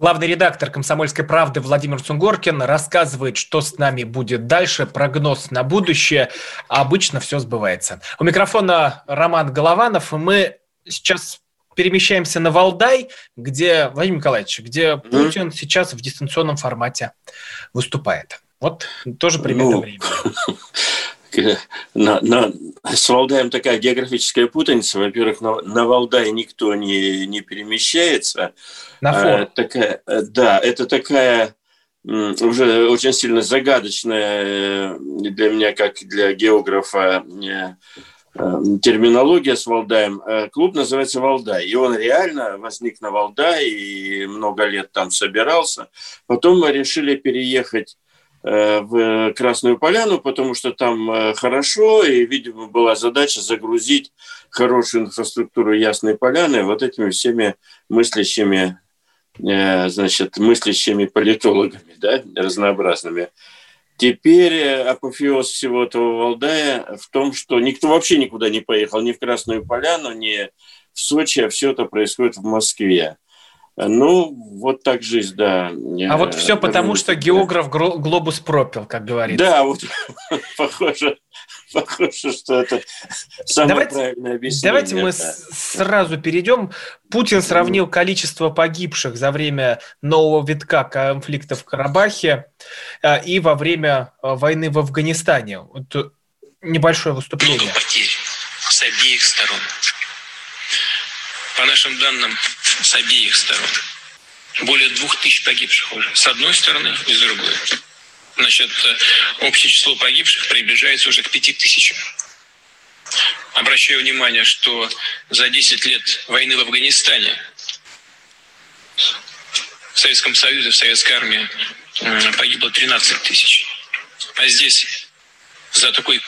Главный редактор «Комсомольской правды» Владимир Сунгоркин рассказывает, что с нами будет дальше, прогноз на будущее. Обычно все сбывается. У микрофона Роман Голованов, мы сейчас перемещаемся на Валдай, где, Владимир Николаевич, где Путин mm. сейчас в дистанционном формате выступает. Вот тоже примерно ну, времени. На, на, с Валдаем такая географическая путаница. Во-первых, на, на Валдай никто не, не перемещается. На. А, такая, э, да, это такая уже очень сильно загадочная э, для меня, как для географа, э, терминология с Валдаем. Клуб называется Валдай. И он реально возник на Валдай и много лет там собирался. Потом мы решили переехать в Красную Поляну, потому что там хорошо, и, видимо, была задача загрузить хорошую инфраструктуру Ясной Поляны вот этими всеми мыслящими Э, значит, мыслящими политологами, да, разнообразными. Теперь э, апофеоз всего этого Валдая в том, что никто вообще никуда не поехал, ни в Красную Поляну, ни в Сочи, а все это происходит в Москве. Ну, вот так жизнь, да. А вот все потому, что географ глобус пропил, как говорится. Да, вот похоже, похоже, что это самое давайте, правильное объяснение. Давайте мы да. сразу перейдем. Путин сравнил количество погибших за время нового витка конфликта в Карабахе э, и во время э, войны в Афганистане. Вот небольшое выступление. Много потерь с обеих сторон. По нашим данным, с обеих сторон. Более двух тысяч погибших уже. С одной стороны и с другой. Значит, э, общее число погибших приближается уже к пяти тысячам. Обращаю внимание, что за 10 лет войны в Афганистане в Советском Союзе, в Советской армии погибло 13 тысяч. А здесь за такой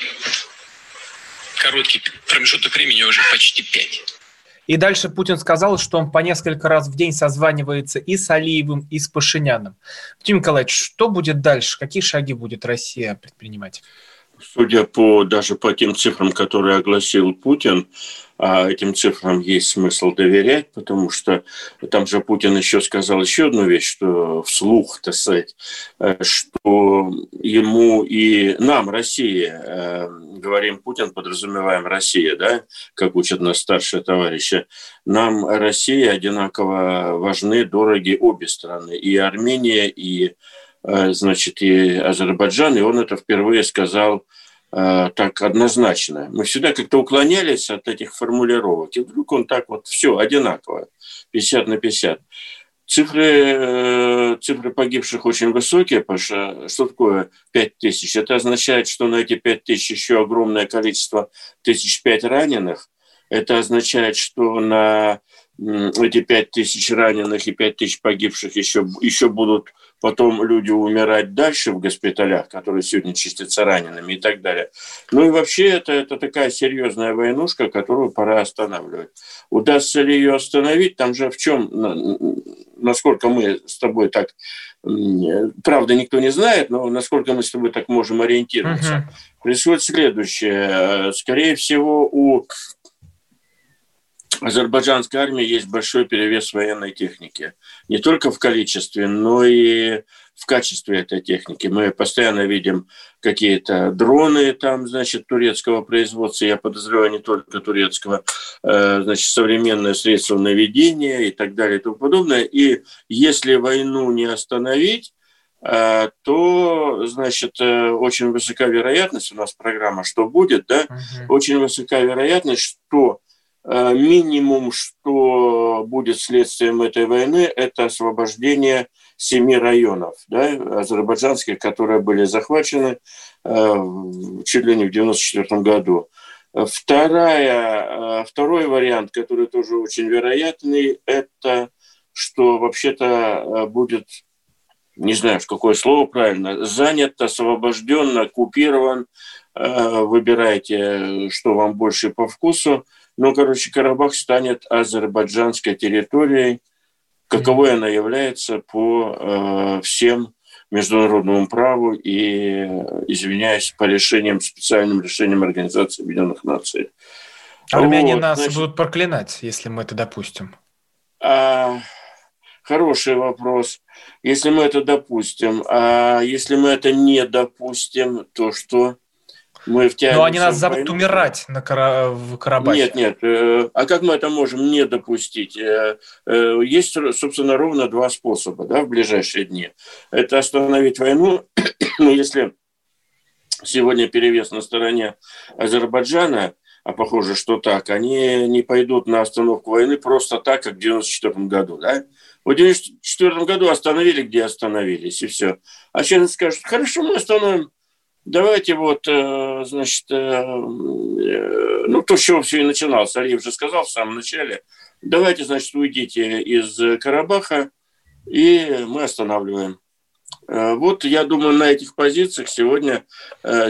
короткий промежуток времени уже почти 5. И дальше Путин сказал, что он по несколько раз в день созванивается и с Алиевым, и с Пашиняном. Владимир Николаевич, что будет дальше? Какие шаги будет Россия предпринимать? Судя по даже по тем цифрам, которые огласил Путин, этим цифрам есть смысл доверять, потому что там же Путин еще сказал еще одну вещь, что вслух, так сказать, э, что ему и нам, Россия, э, говорим Путин, подразумеваем Россия, да, как учат нас старшие товарищи, нам Россия одинаково важны, дороги обе страны, и Армения, и э, значит, и Азербайджан, и он это впервые сказал так однозначно. Мы всегда как-то уклонялись от этих формулировок. И вдруг он так вот все одинаково, 50 на 50. Цифры, э, цифры погибших очень высокие, Паша. Что такое 5 тысяч? Это означает, что на эти 5 тысяч еще огромное количество, тысяч пять раненых. Это означает, что на эти 5 тысяч раненых и 5 тысяч погибших еще, еще будут потом люди умирать дальше в госпиталях, которые сегодня чистятся ранеными и так далее. Ну и вообще это, это такая серьезная войнушка, которую пора останавливать. Удастся ли ее остановить, там же в чем, насколько мы с тобой так, правда никто не знает, но насколько мы с тобой так можем ориентироваться. Угу. Происходит следующее. Скорее всего, у азербайджанской армии есть большой перевес военной техники. Не только в количестве, но и в качестве этой техники. Мы постоянно видим какие-то дроны там, значит, турецкого производства, я подозреваю, не только турецкого, э, значит, современные средства наведения и так далее и тому подобное. И если войну не остановить, э, то, значит, э, очень высока вероятность, у нас программа «Что будет?», да, угу. очень высока вероятность, что минимум, что будет следствием этой войны, это освобождение семи районов да, азербайджанских, которые были захвачены э, чуть ли не в 1994 году. Вторая, второй вариант, который тоже очень вероятный, это что вообще-то будет, не знаю, какое слово правильно, занят, освобожден, оккупирован, выбирайте, что вам больше по вкусу. Ну, короче, Карабах станет азербайджанской территорией, каковой она является по э, всем международному праву и, извиняюсь, по решениям, специальным решениям Организации Объединенных Наций. Армяне вот, нас значит, будут проклинать, если мы это допустим. А, хороший вопрос. Если мы это допустим, а если мы это не допустим, то что? Мы Но они нас зовут войну. умирать на Кара... в Карабахе. Нет, нет. Э, а как мы это можем не допустить? Э, э, есть, собственно, ровно два способа да, в ближайшие дни. Это остановить войну, но если сегодня перевес на стороне Азербайджана, а похоже, что так, они не пойдут на остановку войны просто так, как в 1994 году. Да? В 1994 году остановили, где остановились, и все. А сейчас скажут, хорошо, мы остановим Давайте вот, э, значит, э, э, ну, то, с чего все и начиналось, Алиев же сказал в самом начале, давайте, значит, уйдите из Карабаха, и мы останавливаем. Вот, я думаю, на этих позициях сегодня,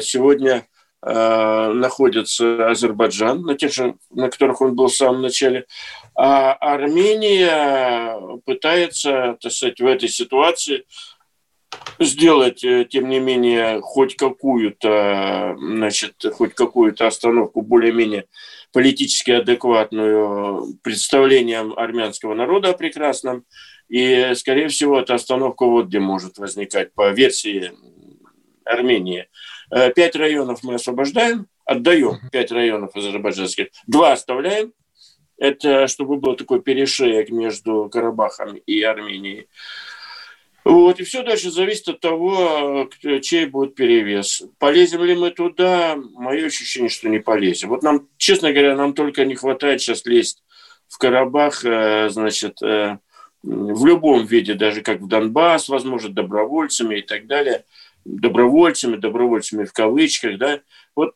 сегодня находится Азербайджан, на тех же, на которых он был в самом начале, а Армения пытается, так сказать, в этой ситуации сделать, э, тем не менее, хоть какую-то, значит, хоть какую-то остановку более-менее политически адекватную представлением армянского народа о прекрасном. И, скорее всего, эта остановка вот где может возникать по версии Армении. Э, пять районов мы освобождаем, отдаем пять районов азербайджанских, два оставляем. Это чтобы был такой перешеек между Карабахом и Арменией. Вот, и все дальше зависит от того, чей будет перевес. Полезем ли мы туда? Мое ощущение, что не полезем. Вот нам, честно говоря, нам только не хватает сейчас лезть в Карабах, э, значит, э, в любом виде, даже как в Донбасс, возможно, добровольцами и так далее. Добровольцами, добровольцами в кавычках, да. Вот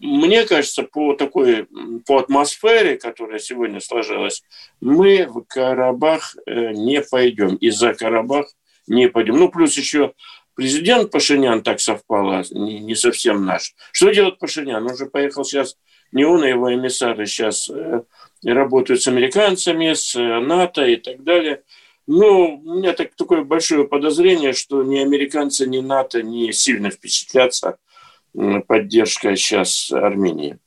мне кажется, по такой, по атмосфере, которая сегодня сложилась, мы в Карабах э, не пойдем. Из-за Карабах не пойдем. Ну, плюс еще президент Пашинян так совпало, не, не совсем наш. Что делает Пашинян? Он же поехал сейчас, не он, а его эмиссары сейчас э, работают с американцами, с э, НАТО и так далее. Ну, у меня так, такое большое подозрение, что ни американцы, ни НАТО не сильно впечатлятся поддержкой сейчас Армении.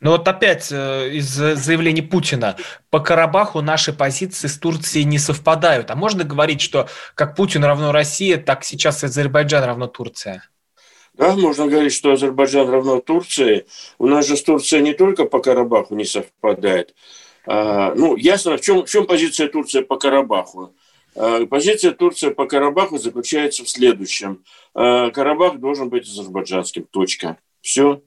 Но вот опять э, из заявлений Путина по Карабаху наши позиции с Турцией не совпадают. А можно говорить, что как Путин равно Россия, так сейчас Азербайджан равно Турция? Да, можно говорить, что Азербайджан равно Турции. У нас же с Турцией не только по Карабаху не совпадает. А, ну, ясно, в чем, в чем позиция Турции по Карабаху? А, позиция Турции по Карабаху заключается в следующем. А, Карабах должен быть азербайджанским. Точка. Все.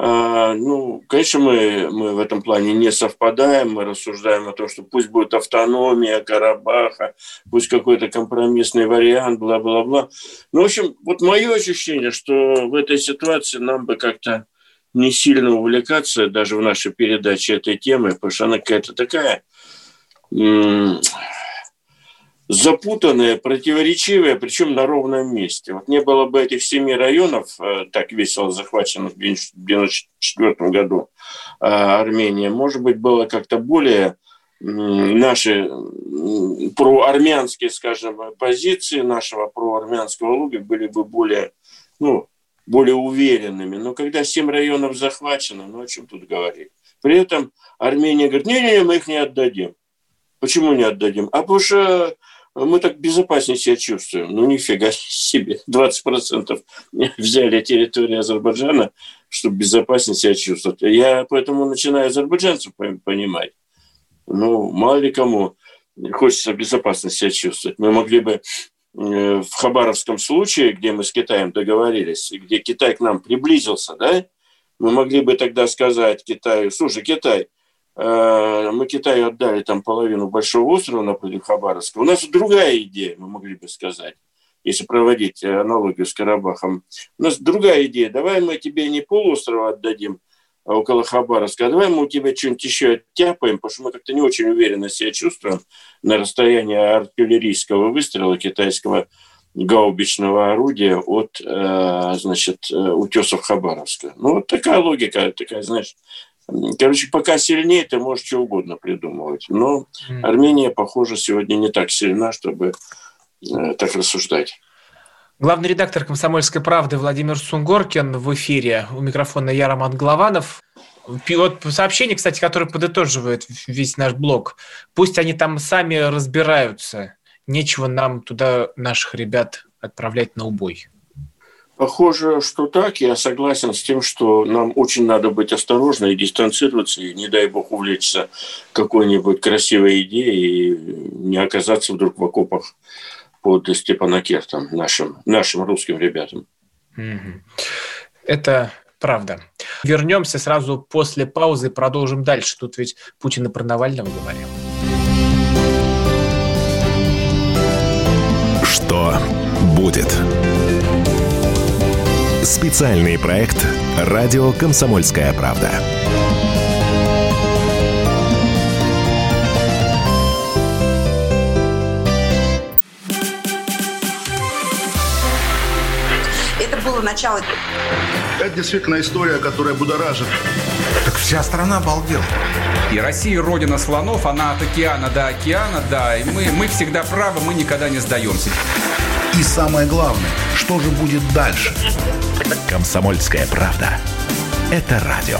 А, ну, конечно, мы, мы в этом плане не совпадаем, мы рассуждаем о том, что пусть будет автономия Карабаха, пусть какой-то компромиссный вариант, бла-бла-бла. Ну, в общем, вот мое ощущение, что в этой ситуации нам бы как-то не сильно увлекаться даже в нашей передаче этой темы, потому что она какая-то такая запутанное, противоречивое, причем на ровном месте. Вот не было бы этих семи районов, э, так весело захваченных в 1994 году э, Армения, может быть, было как-то более наши проармянские, скажем, позиции нашего проармянского луга были бы более, ну, более уверенными. Но когда семь районов захвачено, ну о чем тут говорить? При этом Армения говорит, не-не-не, мы их не отдадим. Почему не отдадим? А потому что мы так безопаснее себя чувствуем. Ну, нифига себе. 20% взяли территорию Азербайджана, чтобы безопаснее себя чувствовать. Я поэтому начинаю азербайджанцев понимать. Ну, мало ли кому хочется безопасно себя чувствовать. Мы могли бы э, в Хабаровском случае, где мы с Китаем договорились, где Китай к нам приблизился, да, мы могли бы тогда сказать Китаю, слушай, Китай, мы Китаю отдали там половину большого острова напротив Хабаровска. У нас другая идея, мы могли бы сказать, если проводить аналогию с Карабахом. У нас другая идея. Давай мы тебе не полуострова отдадим, около Хабаровска, а давай мы у тебя что-нибудь еще оттяпаем, потому что мы как-то не очень уверенно себя чувствуем на расстоянии артиллерийского выстрела китайского гаубичного орудия от, э, значит, э, утесов Хабаровска. Ну, вот такая логика, такая, знаешь, Короче, пока сильнее, ты можешь что угодно придумывать. Но Армения, похоже, сегодня не так сильна, чтобы э, так рассуждать. Главный редактор «Комсомольской правды» Владимир Сунгоркин в эфире. У микрофона я, Роман Голованов. Вот сообщение, кстати, которое подытоживает весь наш блог. Пусть они там сами разбираются. Нечего нам туда наших ребят отправлять на убой. Похоже, что так. Я согласен с тем, что нам очень надо быть осторожны и дистанцироваться, и не дай бог увлечься какой-нибудь красивой идеей и не оказаться вдруг в окопах под Степанакертом, нашим, нашим русским ребятам. Это правда. Вернемся сразу после паузы и продолжим дальше. Тут ведь Путин и про Навального говорил. Что будет? Специальный проект «Радио Комсомольская правда». Это было начало. Это действительно история, которая будоражит. Так вся страна обалдела. И Россия родина слонов, она от океана до океана, да. И мы, мы всегда правы, мы никогда не сдаемся. И самое главное, что же будет дальше? Комсомольская правда. Это радио.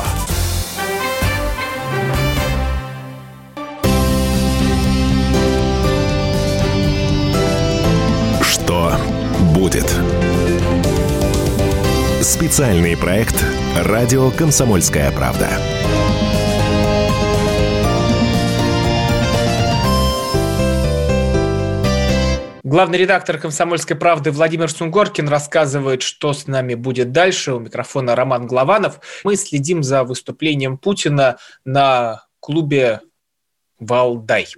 Что будет? Специальный проект «Радио Комсомольская правда». Главный редактор «Комсомольской правды» Владимир Сунгоркин рассказывает, что с нами будет дальше. У микрофона Роман Главанов. Мы следим за выступлением Путина на клубе Валдай.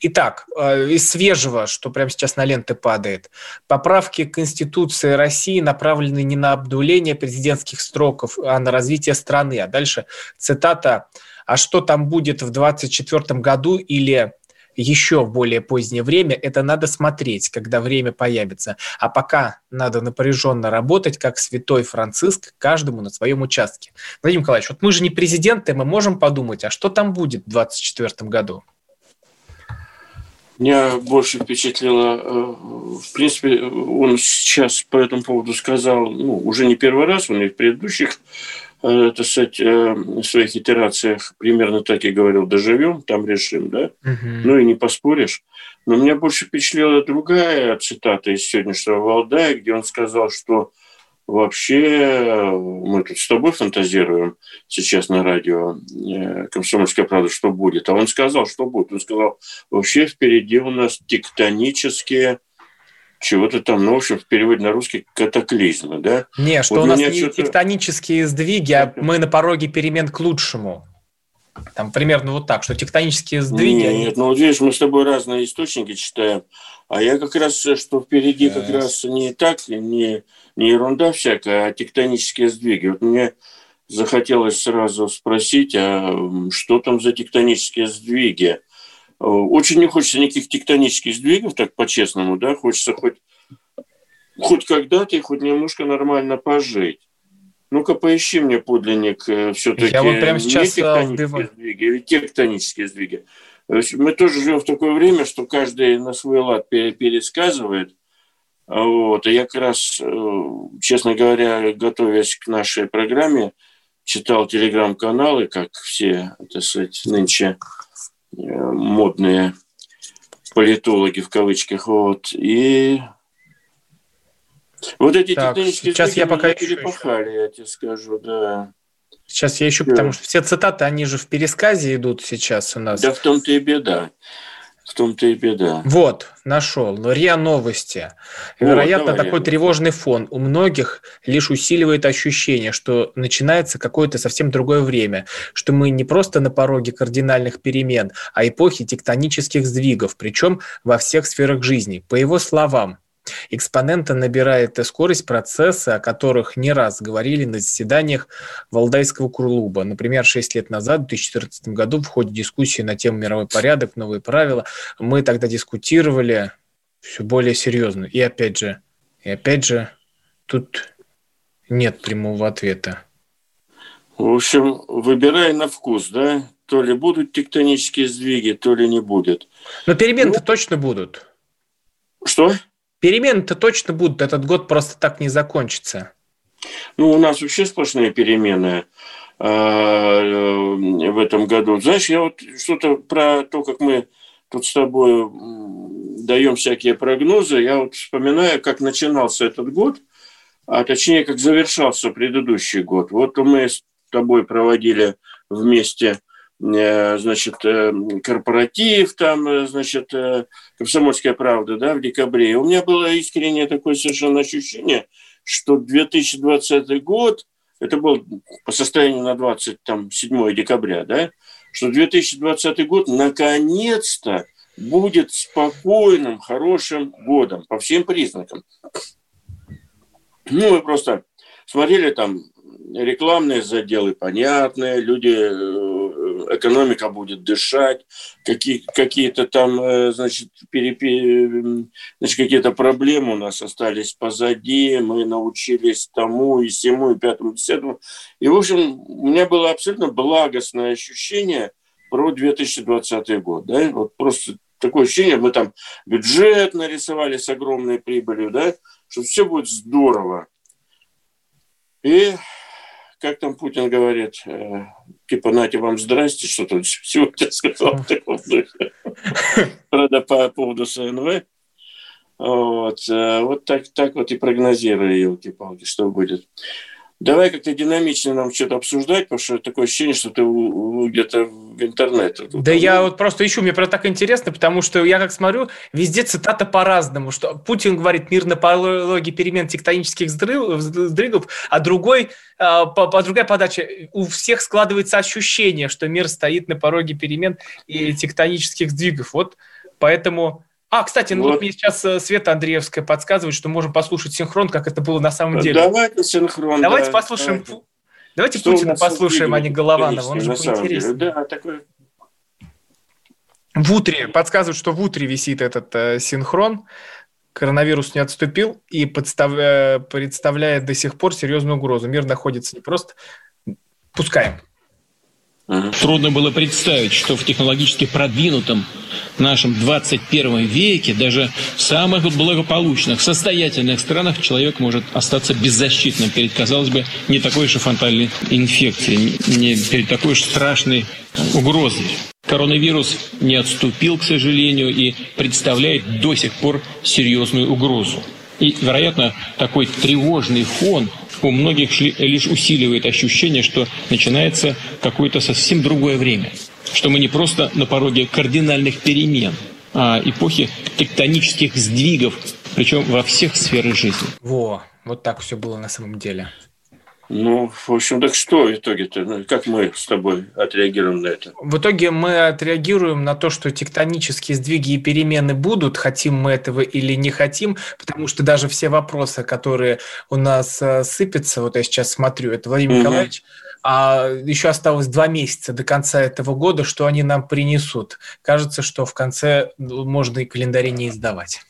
Итак, э, из свежего, что прямо сейчас на ленты падает. Поправки к Конституции России направлены не на обдуление президентских строков, а на развитие страны. А дальше цитата «А что там будет в 2024 году или еще в более позднее время, это надо смотреть, когда время появится. А пока надо напряженно работать, как святой Франциск, каждому на своем участке. Владимир Николаевич, вот мы же не президенты, мы можем подумать, а что там будет в 2024 году? Меня больше впечатлило, э, в принципе, он сейчас по этому поводу сказал, ну, уже не первый раз, он и в предыдущих так сказать, э, в своих итерациях примерно так и говорил, доживем, там решим, да? Угу. Ну и не поспоришь. Но меня больше впечатлила другая цитата из сегодняшнего Валдая, где он сказал, что вообще мы тут с тобой фантазируем сейчас на радио э, «Комсомольская правда», что будет. А он сказал, что будет. Он сказал, вообще впереди у нас тектонические чего-то там, ну, в общем, в переводе на русский катаклизмы, да? Не, что вот у нас не тектонические сдвиги, а мы на пороге перемен к лучшему. Там примерно вот так, что тектонические сдвиги... Нет, они... ну вот видишь, мы с тобой разные источники читаем, а я как раз, что впереди как раз не так, не, не ерунда всякая, а тектонические сдвиги. Вот мне захотелось сразу спросить, а что там за тектонические сдвиги? Очень не хочется никаких тектонических сдвигов, так по-честному, да, хочется хоть, хоть когда-то и хоть немножко нормально пожить. Ну-ка, поищи мне подлинник э, все-таки Я вот прямо сейчас не э, тектонические сдвиги, или тектонические сдвиги. Мы тоже живем в такое время, что каждый на свой лад пересказывает. Вот. И я как раз, э, честно говоря, готовясь к нашей программе, читал телеграм-каналы, как все, так сказать, нынче модные политологи в кавычках. Вот. И вот эти так, сейчас я пока перепахали, я тебе скажу, да. Сейчас я ищу, да. потому что все цитаты, они же в пересказе идут сейчас у нас. Да в том-то и беда. В том-то и беда. Вот, нашел. РИА Новости. Вероятно, давай, такой тревожный фон у многих лишь усиливает ощущение, что начинается какое-то совсем другое время, что мы не просто на пороге кардинальных перемен, а эпохи тектонических сдвигов, причем во всех сферах жизни. По его словам, экспонента набирает скорость процесса, о которых не раз говорили на заседаниях Валдайского клуба. Например, 6 лет назад, в 2014 году, в ходе дискуссии на тему мировой порядок, новые правила, мы тогда дискутировали все более серьезно. И опять же, и опять же, тут нет прямого ответа. В общем, выбирай на вкус, да? То ли будут тектонические сдвиги, то ли не будет. Но перемены-то ну, точно будут. Что? Перемены-то точно будут. Этот год просто так не закончится. Ну, у нас вообще сплошные перемены а, э, в этом году. Знаешь, я вот что-то про то, как мы тут с тобой даем всякие прогнозы, я вот вспоминаю, как начинался этот год, а точнее, как завершался предыдущий год. Вот мы с тобой проводили вместе э, значит, э, корпоратив, там, э, значит, комсомольская правда, да, в декабре. И у меня было искреннее такое совершенно ощущение, что 2020 год, это был по состоянию на 27 декабря, да, что 2020 год наконец-то будет спокойным, хорошим годом по всем признакам. Ну, мы просто смотрели там рекламные заделы понятные, люди, э, экономика будет дышать, какие, какие-то там, э, значит, перепи, значит, какие-то проблемы у нас остались позади, мы научились тому и всему, и пятому, и десятому. И, в общем, у меня было абсолютно благостное ощущение про 2020 год, да, вот просто такое ощущение, мы там бюджет нарисовали с огромной прибылью, да, что все будет здорово. И как там Путин говорит, э, типа, нате вам здрасте, что тут сегодня сказал в таком духе. Правда, по поводу СНВ. Вот, э, вот так, так вот и прогнозирую, елки-палки, что будет. Давай как-то динамично нам что-то обсуждать, потому что такое ощущение, что ты где-то в интернете. Да я вот просто ищу, мне про так интересно, потому что я как смотрю, везде цитата по-разному, что Путин говорит мир на пологе перемен тектонических сдвигов, а другой, а, по, по другая подача, у всех складывается ощущение, что мир стоит на пороге перемен и тектонических сдвигов. Вот поэтому а, кстати, ну вот. вот мне сейчас э, Света Андреевская подсказывает, что можем послушать синхрон, как это было на самом деле. Давайте синхрон. Давайте да, послушаем. Давайте, давайте Путина послушаем, а не Голованова. Он же поинтереснее. Да, такой... В утре, подсказывают, что в утре висит этот э, синхрон. Коронавирус не отступил и подстав... представляет до сих пор серьезную угрозу. Мир находится не просто... Пускаем. Трудно было представить, что в технологически продвинутом нашем 21 веке, даже в самых благополучных, состоятельных странах человек может остаться беззащитным перед, казалось бы, не такой же фронтальной инфекцией, не перед такой же страшной угрозой. Коронавирус не отступил, к сожалению, и представляет до сих пор серьезную угрозу. И, вероятно, такой тревожный фон у многих лишь усиливает ощущение, что начинается какое-то совсем другое время, что мы не просто на пороге кардинальных перемен, а эпохи тектонических сдвигов, причем во всех сферах жизни. Во, вот так все было на самом деле. Ну, в общем, так что в итоге-то? Ну, как мы с тобой отреагируем на это? В итоге мы отреагируем на то, что тектонические сдвиги и перемены будут, хотим мы этого или не хотим, потому что даже все вопросы, которые у нас э, сыпятся, вот я сейчас смотрю, это Владимир угу. Николаевич, а еще осталось два месяца до конца этого года, что они нам принесут. Кажется, что в конце ну, можно и календари не издавать.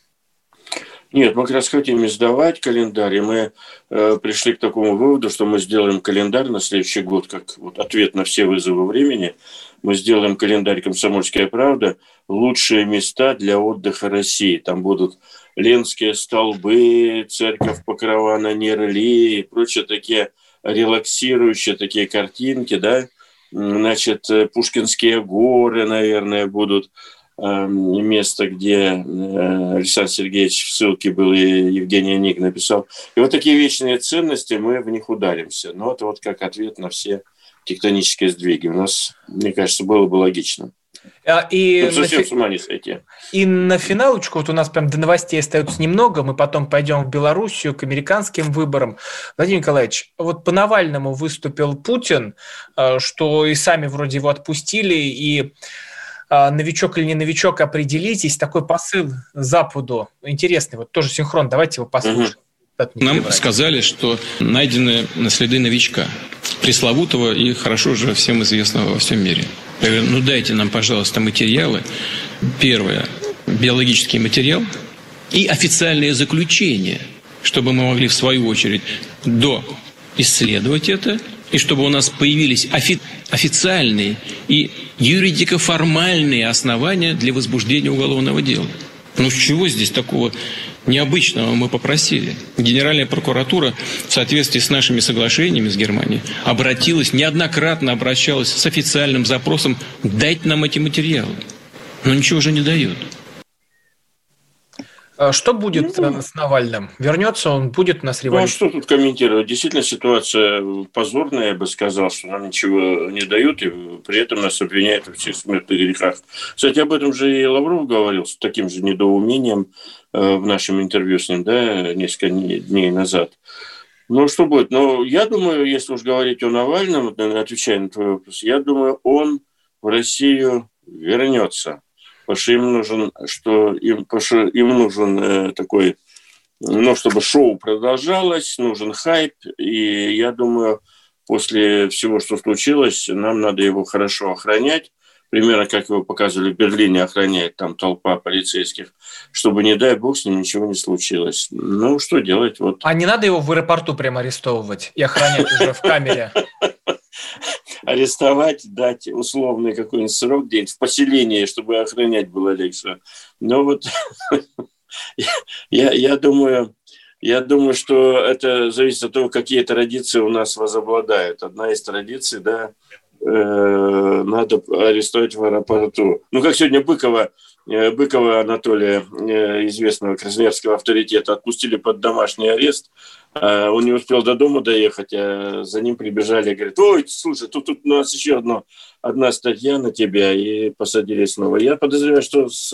Нет, мы как раз хотим издавать календарь, и мы э, пришли к такому выводу, что мы сделаем календарь на следующий год, как вот ответ на все вызовы времени. Мы сделаем календарь «Комсомольская правда» «Лучшие места для отдыха России». Там будут Ленские столбы, церковь Покрова на Нерли и прочие такие релаксирующие такие картинки, да, значит, э, Пушкинские горы, наверное, будут – место, где э, Александр Сергеевич в ссылке был и Евгений Ник написал. И вот такие вечные ценности, мы в них ударимся. Но это вот как ответ на все тектонические сдвиги. У нас, мне кажется, было бы логично. А, и ну, совсем на, с ума не сойти. И на финалочку, вот у нас прям до новостей остается немного, мы потом пойдем в Белоруссию к американским выборам. Владимир Николаевич, вот по Навальному выступил Путин, э, что и сами вроде его отпустили, и новичок или не новичок, определитесь. Такой посыл Западу интересный, вот тоже синхрон, давайте его послушаем. Нам сказали, что найдены следы новичка, пресловутого и хорошо уже всем известного во всем мире. Я говорю, ну дайте нам, пожалуйста, материалы. Первое, биологический материал и официальное заключение, чтобы мы могли в свою очередь до исследовать это, и чтобы у нас появились офи- официальные и юридико-формальные основания для возбуждения уголовного дела. Ну, с чего здесь такого необычного мы попросили? Генеральная прокуратура в соответствии с нашими соглашениями с Германией обратилась, неоднократно обращалась с официальным запросом «дать нам эти материалы». Но ничего же не дают. А что будет ну, с Навальным? Вернется он, будет у нас революция? Ну, а что тут комментировать? Действительно, ситуация позорная, я бы сказал, что нам ничего не дают, и при этом нас обвиняют во всех смертных грехах. Кстати, об этом же и Лавров говорил с таким же недоумением э, в нашем интервью с ним, да, несколько дней назад. Ну, что будет? Ну, я думаю, если уж говорить о Навальном, отвечая на твой вопрос, я думаю, он в Россию вернется потому что им нужен, что им, что им нужен э, такой, ну, чтобы шоу продолжалось, нужен хайп, и я думаю, после всего, что случилось, нам надо его хорошо охранять, примерно как его показывали в Берлине, охраняет там толпа полицейских, чтобы, не дай бог, с ним ничего не случилось. Ну, что делать? Вот. А не надо его в аэропорту прямо арестовывать и охранять уже в камере? арестовать, дать условный какой-нибудь срок где-нибудь в поселении, чтобы охранять было легче. Но вот я, я думаю, я думаю, что это зависит от того, какие традиции у нас возобладают. Одна из традиций, да, э, надо арестовать в аэропорту. Ну, как сегодня Быкова Э, Быкова Анатолия, э, известного красноярского авторитета, отпустили под домашний арест. А он не успел до дома доехать, а за ним прибежали и говорят, ой, слушай, тут, тут у нас еще одно, одна статья на тебя, и посадили снова. Я подозреваю, что с,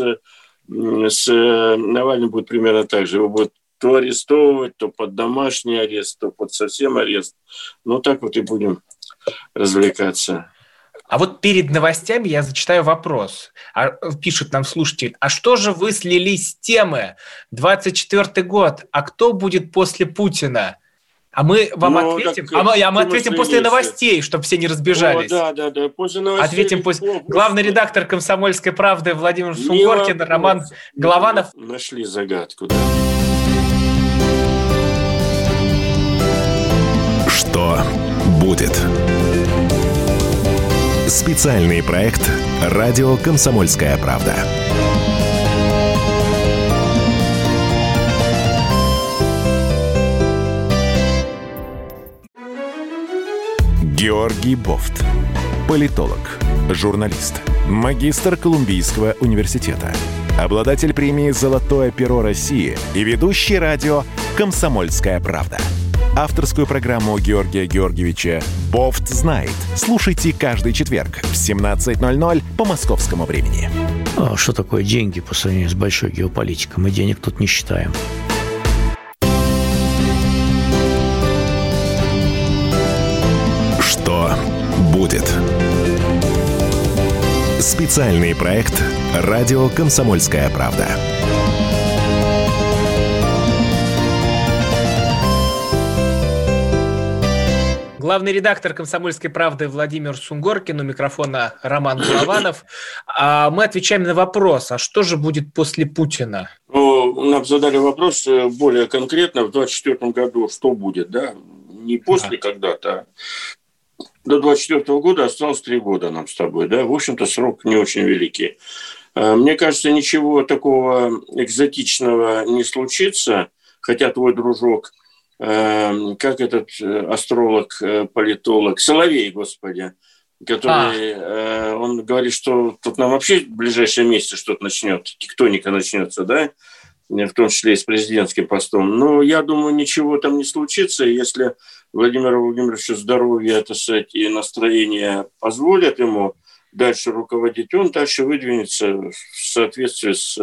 с Навальным будет примерно так же. Его будут то арестовывать, то под домашний арест, то под совсем арест. Ну, так вот и будем развлекаться. А вот перед новостями я зачитаю вопрос. А, пишет нам слушатель, а что же вы слились с темы? 24 год, а кто будет после Путина? А мы вам ну, ответим, так, а мы, а мы ответим после новостей, чтобы все не разбежались. О, да, да, да, после новостей. Ответим после. Главный редактор «Комсомольской правды» Владимир Сунгоркин, Роман Голованов. Нашли загадку, да. Что будет? Специальный проект «Радио Комсомольская правда». Георгий Бофт. Политолог, журналист, магистр Колумбийского университета, обладатель премии «Золотое перо России» и ведущий радио «Комсомольская правда» авторскую программу Георгия Георгиевича «Бофт знает». Слушайте каждый четверг в 17.00 по московскому времени. А что такое деньги по сравнению с большой геополитикой? Мы денег тут не считаем. Что будет? Специальный проект «Радио Комсомольская правда». Главный редактор «Комсомольской правды» Владимир Сунгоркин, у микрофона Роман Голованов. А мы отвечаем на вопрос, а что же будет после Путина? Ну, нам задали вопрос э, более конкретно, в 2024 году что будет, да? Не после да. когда-то, а до 2024 года осталось три года нам с тобой, да? В общем-то, срок не очень великий. Э, мне кажется, ничего такого экзотичного не случится, хотя твой дружок – как этот э, астролог, э, политолог, Соловей, господи, который, а. Э, он говорит, что тут нам вообще в ближайшем месяце что-то начнет, тектоника начнется, да, в том числе и с президентским постом. Но я думаю, ничего там не случится, если Владимиру Владимировичу здоровье, это сказать, и настроение позволят ему дальше руководить, он дальше выдвинется в соответствии с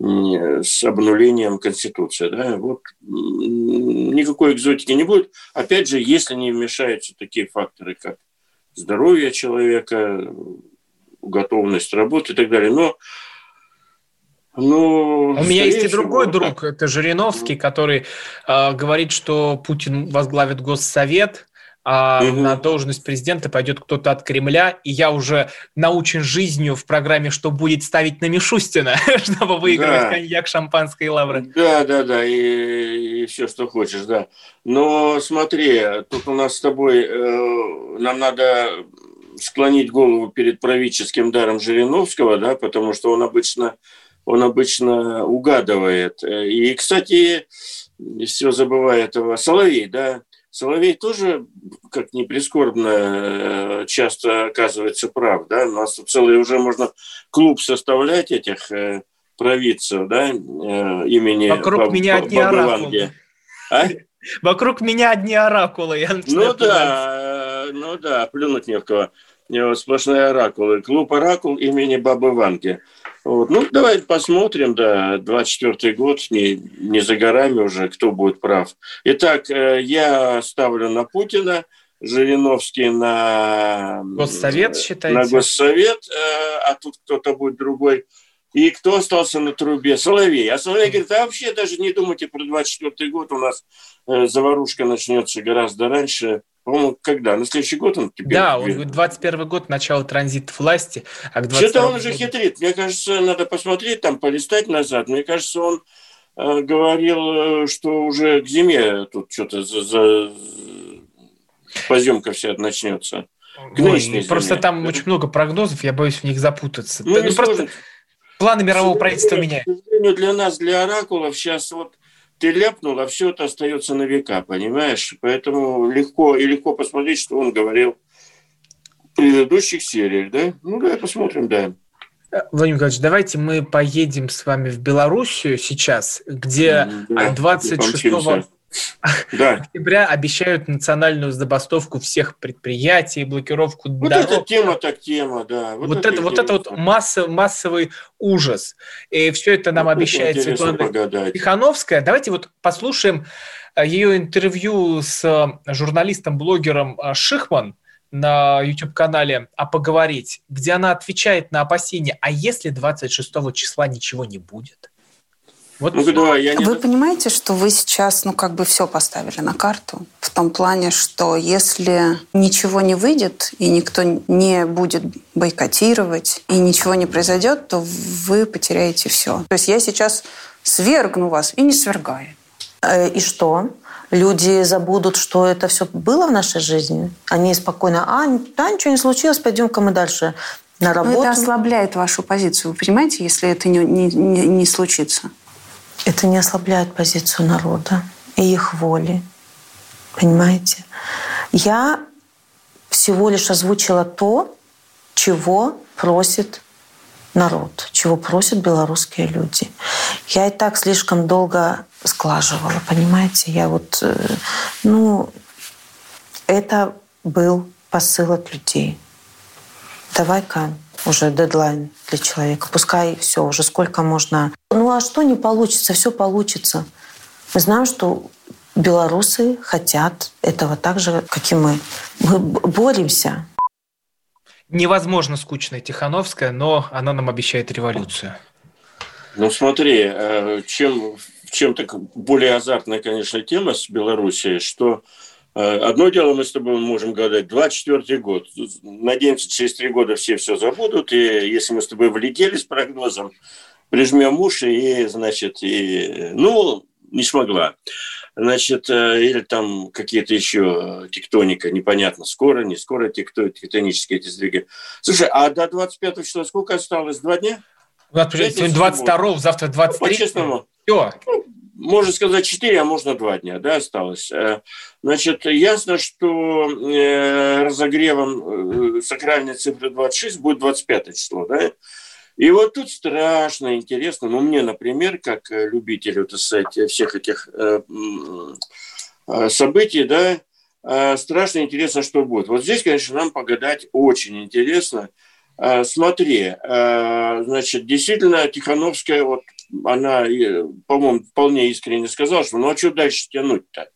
с обнулением Конституции. Да? Вот никакой экзотики не будет. Опять же, если не вмешаются такие факторы, как здоровье человека, готовность работы и так далее. Но ну, У меня есть и другой друг, это Жириновский, который э, говорит, что Путин возглавит Госсовет, а угу. на должность президента пойдет кто-то от Кремля, и я уже научен жизнью в программе, что будет ставить на Мишустина, чтобы выигрывать да. коньяк, шампанское и лавры. Да, да, да, и, и все, что хочешь, да. Но смотри, тут у нас с тобой, э, нам надо склонить голову перед правительским даром Жириновского, да, потому что он обычно, он обычно угадывает. И, кстати, все забывает этого Соловей, да, Соловей тоже, как ни прискорбно, э, часто оказывается прав. Да? У нас целый уже можно клуб составлять этих э, провидцев да? Э, имени Вокруг Баб, меня одни оракулы. А? Вокруг меня одни оракулы. Я ну да, ну да, плюнуть не в кого. Сплошные оракулы. Клуб «Оракул» имени Бабы Ванги. Вот. Ну, давай посмотрим, да, 24 год, не, не за горами уже, кто будет прав. Итак, э, я ставлю на Путина, Жириновский на... Госсовет, считаете? На Госсовет, э, а тут кто-то будет другой. И кто остался на трубе? Соловей. А Соловей говорит, а вообще даже не думайте про 24 год, у нас э, заварушка начнется гораздо раньше. По-моему, когда? На следующий год он тебе... Да, он говорит, 21 год, начало транзита власти, а к 22 Что-то он уже хитрит. Мне кажется, надо посмотреть, там, полистать назад. Мне кажется, он э, говорил, э, что уже к зиме тут что-то за, за... поземка вся начнется. К Ой, просто там очень много прогнозов, я боюсь в них запутаться. Ну, ну просто планы мирового правительства меняют. Для нас, для оракулов, сейчас вот ты ляпнул, а все это остается на века, понимаешь? Поэтому легко и легко посмотреть, что он говорил в предыдущих сериях, да? Ну, давай посмотрим, да. Владимир Николаевич, давайте мы поедем с вами в Белоруссию сейчас, где да, 26 да. октября обещают национальную забастовку всех предприятий, блокировку вот дорог. Вот эта тема так тема, да. Вот, вот это, вот это вот масса, массовый ужас. И все это нам вот обещает Светлана погадать. Тихановская. Давайте вот послушаем э, ее интервью с э, журналистом-блогером э, Шихман на YouTube-канале «А поговорить», где она отвечает на опасения, а если 26 числа ничего не будет? Вот ну, давай, я не... Вы понимаете, что вы сейчас, ну, как бы все поставили на карту? В том плане, что если ничего не выйдет, и никто не будет бойкотировать, и ничего не произойдет, то вы потеряете все. То есть я сейчас свергну вас и не свергаю. Э, и что? Люди забудут, что это все было в нашей жизни. Они спокойно, а, да, ничего не случилось, пойдем-ка мы дальше на работу. Но это ослабляет вашу позицию, вы понимаете, если это не, не, не случится? Это не ослабляет позицию народа и их воли. Понимаете? Я всего лишь озвучила то, чего просит народ, чего просят белорусские люди. Я и так слишком долго сглаживала, понимаете? Я вот, э, ну, это был посыл от людей. Давай-ка уже дедлайн для человека. Пускай все, уже сколько можно. Ну а что не получится? Все получится. Мы знаем, что белорусы хотят этого так же, как и мы. Мы боремся. Невозможно скучная Тихановская, но она нам обещает революцию. Ну смотри, э, чем, чем так более азартная, конечно, тема с Белоруссией, что одно дело мы с тобой можем гадать, 24 год. Надеемся, через три года все все забудут, и если мы с тобой влетели с прогнозом, прижмем уши и, значит, и, ну, не смогла. Значит, э, или там какие-то еще тектоника, непонятно, скоро, не скоро, текто, тектонические эти сдвиги. Слушай, а до 25 числа сколько осталось? Два дня? 22 завтра 23 ну, По-честному. Все. Ну, можно сказать, 4, а можно 2 дня, да, осталось. Э, значит, ясно, что э, разогревом э, сакральной цифры 26 будет 25 число, да. И вот тут страшно интересно, ну, мне, например, как любителю, так сказать, всех этих событий, да, страшно интересно, что будет. Вот здесь, конечно, нам погадать очень интересно. Смотри, значит, действительно, Тихановская вот она, по-моему, вполне искренне сказала, что ну а что дальше тянуть-то?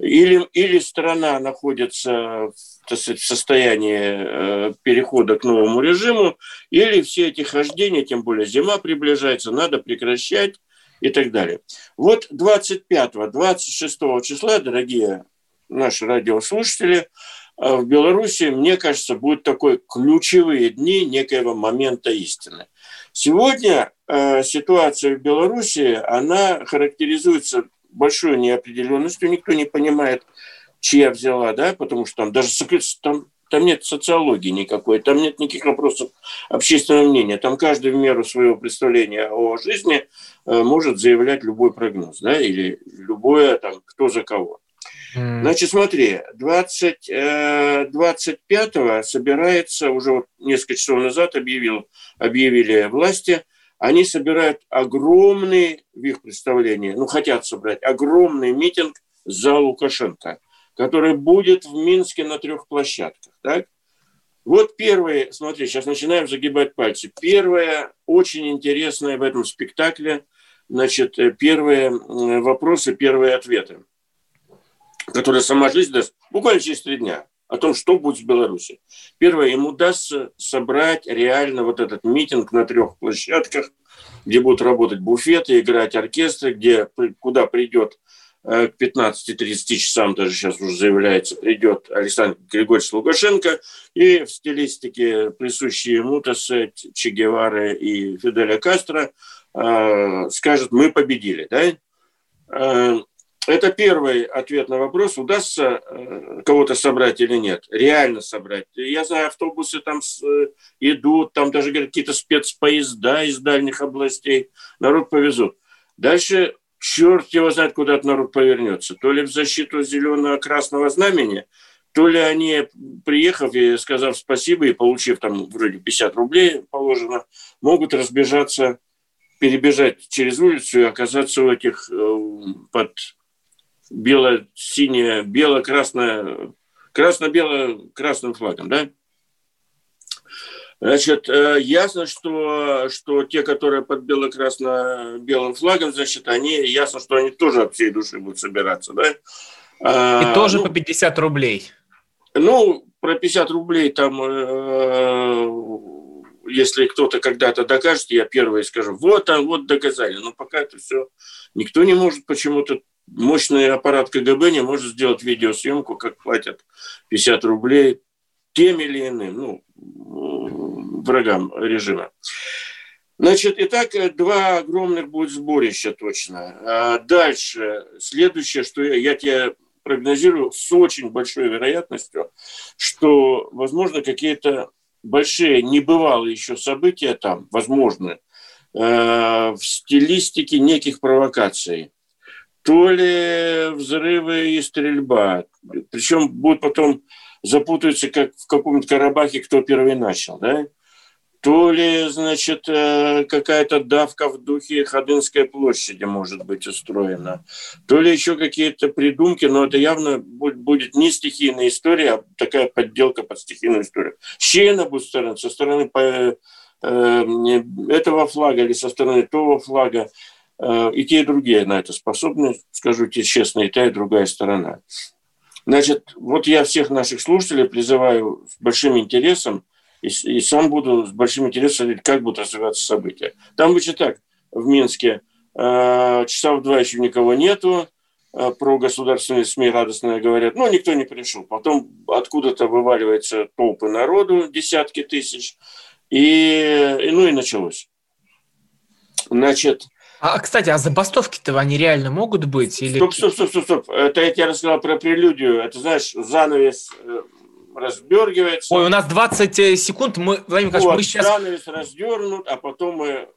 или, или страна находится так сказать, в состоянии перехода к новому режиму, или все эти хождения, тем более зима приближается, надо прекращать и так далее. Вот 25-26 числа, дорогие наши радиослушатели, а в Беларуси, мне кажется, будут такой ключевые дни некоего момента истины. Сегодня э, ситуация в Беларуси, она характеризуется большой неопределенностью, никто не понимает, чья взяла, да, потому что там даже там, там нет социологии никакой, там нет никаких вопросов общественного мнения, там каждый в меру своего представления о жизни э, может заявлять любой прогноз, да, или любое там кто за кого. Значит, смотри, 20, 25-го э, собирается, уже несколько часов назад объявил, объявили власти, они собирают огромный, в их представлении, ну, хотят собрать огромный митинг за Лукашенко, который будет в Минске на трех площадках. Так? Вот первое, смотри, сейчас начинаем загибать пальцы. Первое, очень интересное в этом спектакле, значит, э, первые вопросы, первые ответы которая сама жизнь даст буквально через три дня о том, что будет в Беларуси. Первое, им удастся собрать реально вот этот митинг на трех площадках, где будут работать буфеты, играть оркестры, где, куда придет э, к 15-30 часам, даже сейчас уже заявляется, придет Александр Григорьевич Лукашенко и в стилистике присущие ему, так Че Гевары и Фиделя Кастро, э, скажет, мы победили. Да? Это первый ответ на вопрос, удастся э, кого-то собрать или нет. Реально собрать. Я знаю, автобусы там э, идут, там даже какие-то спецпоезда из дальних областей. Народ повезут. Дальше черт его знает, куда этот народ повернется. То ли в защиту зеленого красного знамени, то ли они, приехав и сказав спасибо и получив там вроде 50 рублей положено, могут разбежаться, перебежать через улицу и оказаться у этих э, под бело-синее, бело-красное, красно-бело-красным флагом, да? Значит, э, ясно, что, что те, которые под бело-красно-белым флагом, значит, они, ясно, что они тоже от всей души будут собираться, да? И а, тоже ну, по 50 рублей. Ну, про 50 рублей там, э, если кто-то когда-то докажет, я первый скажу, вот, а вот доказали. Но пока это все никто не может почему-то мощный аппарат КГБ не может сделать видеосъемку, как платят 50 рублей тем или иным, ну, врагам режима. Значит, итак, два огромных будет сборища точно. А дальше, следующее, что я, я тебе прогнозирую с очень большой вероятностью, что, возможно, какие-то большие небывалые еще события там, возможно, э, в стилистике неких провокаций то ли взрывы и стрельба. Причем будут потом запутаются, как в каком-нибудь Карабахе, кто первый начал, да? То ли, значит, э, какая-то давка в духе Ходынской площади может быть устроена, то ли еще какие-то придумки, но это явно будет не стихийная история, а такая подделка под стихийную историю. С чьей она будет стороны? Со стороны э, этого флага или со стороны того флага? Э, и те, и другие на это способны, скажу тебе честно, и та, и другая сторона. Значит, вот я всех наших слушателей призываю с большим интересом, и, и сам буду с большим интересом смотреть, как будут развиваться события. Там будет так, в Минске, э, часа в два еще никого нету, э, про государственные СМИ радостно говорят, ну, никто не пришел. Потом откуда-то вываливаются толпы народу, десятки тысяч, и, и ну и началось. Значит, а, кстати, а забастовки-то они реально могут быть? Или... Стоп, стоп, стоп, стоп, стоп. Это я тебе рассказал про прелюдию. Это, знаешь, занавес э, раздергивается. Ой, у нас 20 э, секунд. Мы, Владимир вот, мы сейчас... Занавес раздернут, а потом мы...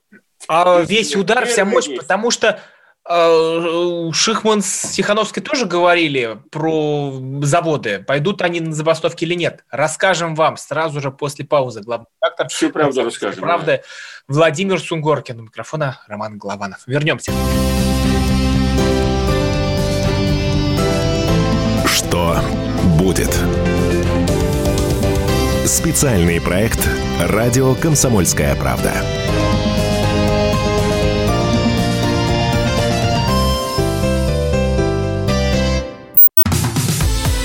А весь удар, вся мощь, потому что Шихман с Тихановской тоже говорили про заводы. Пойдут они на забастовки или нет? Расскажем вам сразу же после паузы. Главный редактор. Всю правду расскажем. Правда. Да. Владимир Сунгоркин. У микрофона Роман Голованов. Вернемся. Что будет? Специальный проект «Радио Комсомольская правда».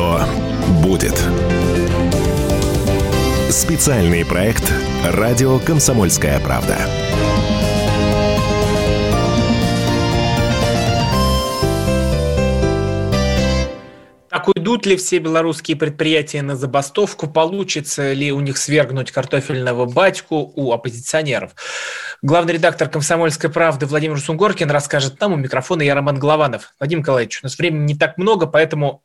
Что будет? Специальный проект «Радио Комсомольская правда». Так уйдут ли все белорусские предприятия на забастовку? Получится ли у них свергнуть картофельного батьку у оппозиционеров? Главный редактор «Комсомольской правды» Владимир Сунгоркин расскажет нам у микрофона я Роман Голованов. Владимир Николаевич, у нас времени не так много, поэтому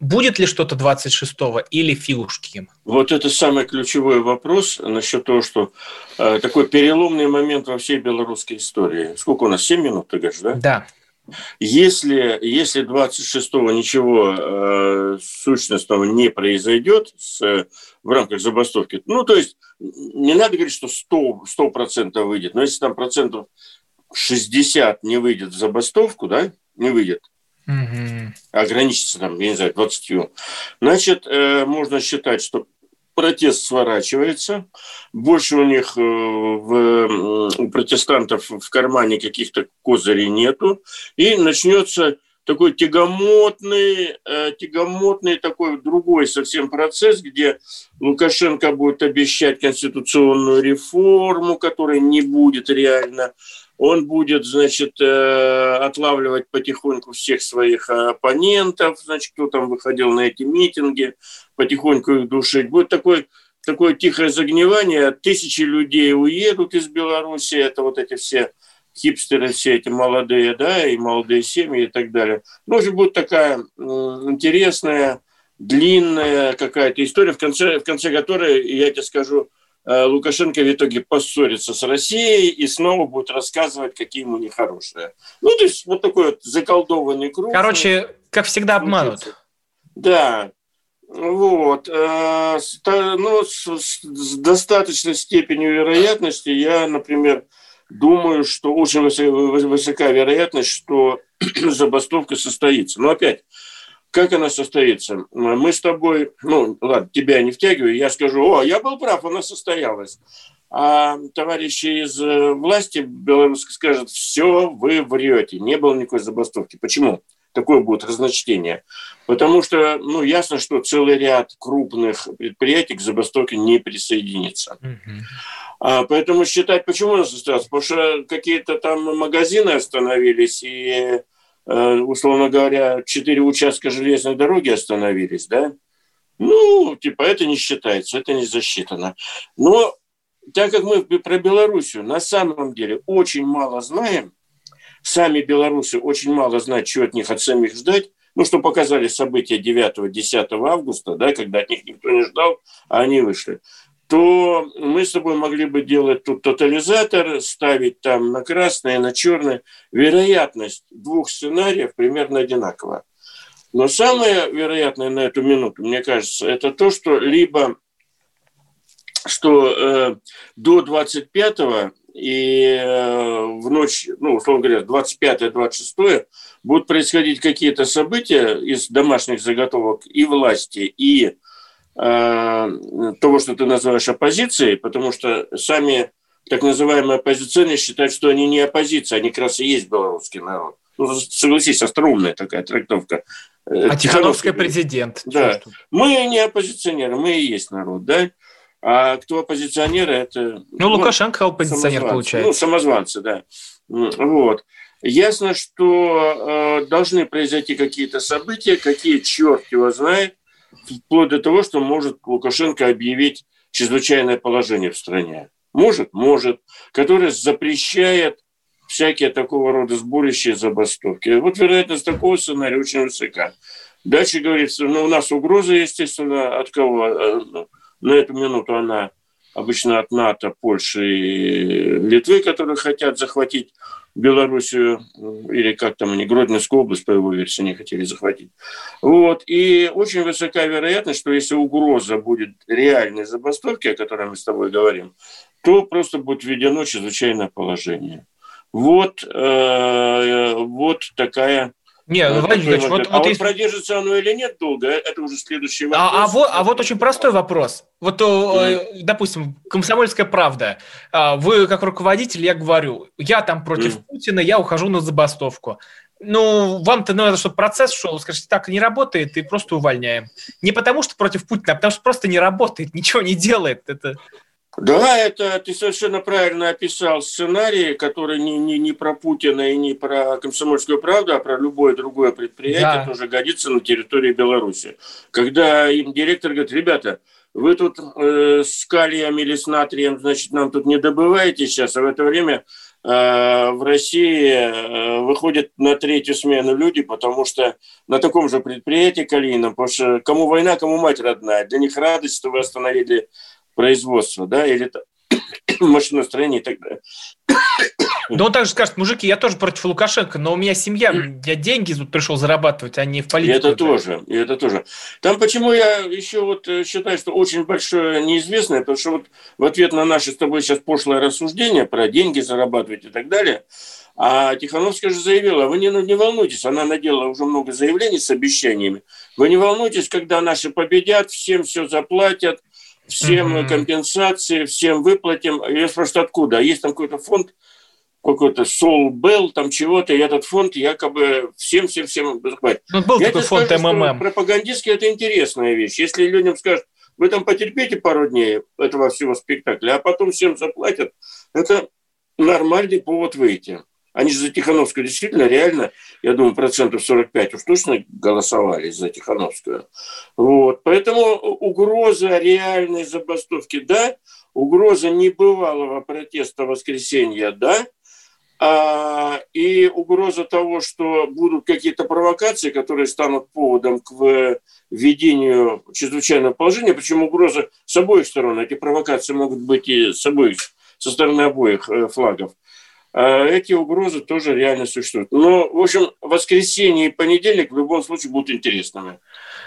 Будет ли что-то 26-го или фигушки? Вот это самый ключевой вопрос насчет того, что э, такой переломный момент во всей белорусской истории. Сколько у нас? 7 минут, ты говоришь, да? Да. Если, если 26-го ничего э, сущностного не произойдет с, в рамках забастовки, ну, то есть не надо говорить, что 100%, 100 выйдет, но если там процентов 60 не выйдет в забастовку, да, не выйдет, угу. ограничиться там, я не знаю, 20. Значит, э, можно считать, что протест сворачивается, больше у них э, в, у протестантов в кармане каких-то козырей нету, и начнется такой тягомотный, э, тягомотный такой другой совсем процесс, где Лукашенко будет обещать конституционную реформу, которая не будет реально, он будет, значит, э, отлавливать потихоньку всех своих оппонентов, значит, кто там выходил на эти митинги, потихоньку их душить. Будет такой, такое тихое загнивание, тысячи людей уедут из Беларуси, это вот эти все хипстеры, все эти молодые, да, и молодые семьи и так далее. Ну, уже будет такая интересная, длинная какая-то история, в конце, в конце которой, я тебе скажу, Э, Лукашенко в итоге поссорится с Россией и снова будет рассказывать, какие ему нехорошие. Ну, то есть вот такой вот заколдованный круг. Короче, как всегда обманут. Да. Вот. Э, ну, с достаточной степенью вероятности я, например, думаю, что очень высока вероятность, что забастовка состоится. Но опять, как она состоится? Мы с тобой, ну, ладно, тебя не втягиваю, я скажу, о, я был прав, она состоялась. А товарищи из э, власти белорусской скажут, все, вы врете, не было никакой забастовки. Почему? Такое будет разночтение. Потому что, ну, ясно, что целый ряд крупных предприятий к забастовке не присоединится. Mm-hmm. А, поэтому считать, почему она состоялась? Потому что какие-то там магазины остановились, и Э, условно говоря, четыре участка железной дороги остановились, да, ну, типа, это не считается, это не засчитано. Но так как мы про Белоруссию на самом деле очень мало знаем, сами белорусы очень мало знают, чего от них от самих ждать, ну, что показали события 9-10 августа, да, когда от них никто не ждал, а они вышли то мы с тобой могли бы делать тут тотализатор, ставить там на красное, на черное. Вероятность двух сценариев примерно одинакова. Но самое вероятное на эту минуту, мне кажется, это то, что либо что э, до 25-го и э, в ночь, ну, условно говоря, 25-26 будут происходить какие-то события из домашних заготовок и власти, и того, что ты называешь оппозицией, потому что сами так называемые оппозиционеры считают, что они не оппозиция, они как раз и есть белорусский народ. Ну, согласись, остроумная такая трактовка. Э, а Тихановский президент. Да. Мы не оппозиционеры, мы и есть народ, да? А кто оппозиционеры, это... Ну, Лукашенко оппозиционер получается. Ну, самозванцы, да. Вот. Ясно, что э, должны произойти какие-то события, какие черт его знает, вплоть до того, что может Лукашенко объявить чрезвычайное положение в стране. Может? Может. Которое запрещает всякие такого рода сборища и забастовки. Вот вероятность такого сценария очень высока. Дальше говорится, ну, у нас угроза, естественно, от кого? Э, на эту минуту она обычно от НАТО, Польши и Литвы, которые хотят захватить Белоруссию, или как там они, Гродненскую область, по его версии, не хотели захватить. Вот. И очень высока вероятность, что если угроза будет реальной забастовки, о которой мы с тобой говорим, то просто будет введено чрезвычайное положение. Вот, э, вот такая не, ну, Владимир вот, вот, а вот есть... продержится оно или нет долго, это уже следующий вопрос. А, а, вот, а вот очень простой вопрос. Вот, mm. допустим, комсомольская правда. А, вы как руководитель, я говорю, я там против mm. Путина, я ухожу на забастовку. Ну, вам-то надо, чтобы процесс шел, скажите, так не работает, и просто увольняем. Не потому, что против Путина, а потому что просто не работает, ничего не делает. Это... Да, это ты совершенно правильно описал сценарий, который не, не, не про Путина и не про комсомольскую правду, а про любое другое предприятие да. тоже годится на территории Беларуси. Когда им директор говорит, ребята, вы тут э, с калием или с натрием, значит, нам тут не добываете сейчас, а в это время э, в России э, выходят на третью смену люди, потому что на таком же предприятии калийном, потому что кому война, кому мать родная, для них радость, что вы остановили производства, да, или машиностроение и так далее. Да он также скажет, мужики, я тоже против Лукашенко, но у меня семья, я деньги тут пришел зарабатывать, а не в политику. И это тоже, и это тоже. Там почему я еще вот э, считаю, что очень большое неизвестное, потому что вот в ответ на наше с тобой сейчас пошлое рассуждение про деньги зарабатывать и так далее, а Тихановская же заявила, вы не, не волнуйтесь, она наделала уже много заявлений с обещаниями, вы не волнуйтесь, когда наши победят, всем все заплатят, всем mm-hmm. компенсации, всем выплатим. Я спрашиваю, откуда? А есть там какой-то фонд, какой-то Soul Bell, там чего-то, и этот фонд якобы всем-всем-всем захватит. Ну, был Я такой фонд скажу, МММ. Пропагандистски это интересная вещь. Если людям скажут, вы там потерпите пару дней этого всего спектакля, а потом всем заплатят, это нормальный повод выйти. Они же за Тихановскую действительно реально, я думаю, процентов 45 уж точно голосовали за Тихановскую. Вот. Поэтому угроза реальной забастовки – да, угроза небывалого протеста воскресенья – да, а, и угроза того, что будут какие-то провокации, которые станут поводом к введению чрезвычайного положения, причем угроза с обоих сторон. Эти провокации могут быть и с обоих, со стороны обоих э, флагов. А эти угрозы тоже реально существуют. Но, в общем, воскресенье и понедельник в любом случае будут интересными.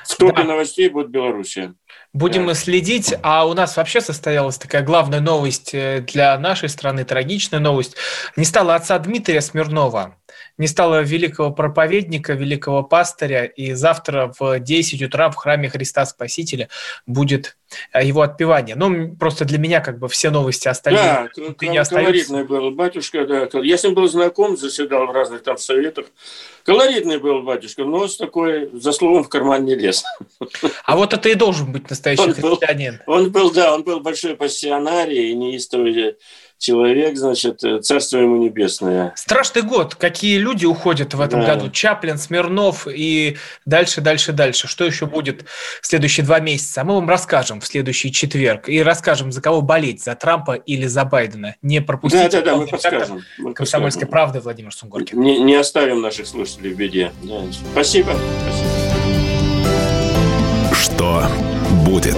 В топе да. новостей будет Белоруссия. Будем да. следить. А у нас вообще состоялась такая главная новость э, для нашей страны, трагичная новость. Не стало отца Дмитрия Смирнова не стало великого проповедника, великого пастыря, и завтра в 10 утра в храме Христа Спасителя будет э, его отпевание. Ну, просто для меня как бы все новости остальные да, не остаются. был батюшка, да. Я с ним был знаком, заседал в разных там советах. Колоритный был батюшка, но с такой, за словом в карман не лез. А вот это и должен быть настоящий он христианин. Был, он был, да, он был большой пассионарий и неистовый человек, значит, э, царство ему небесное. Страшный год. Какие люди уходят в этом да. году? Чаплин, Смирнов и дальше, дальше, дальше. Что еще будет в следующие два месяца? А мы вам расскажем в следующий четверг. И расскажем, за кого болеть, за Трампа или за Байдена. Не пропустите. Да, да, да, мы подскажем. Мы Комсомольской правды Владимир Сунгоркин. Не, не оставим наших слушателей в беде. Да. Спасибо. Спасибо. Что будет?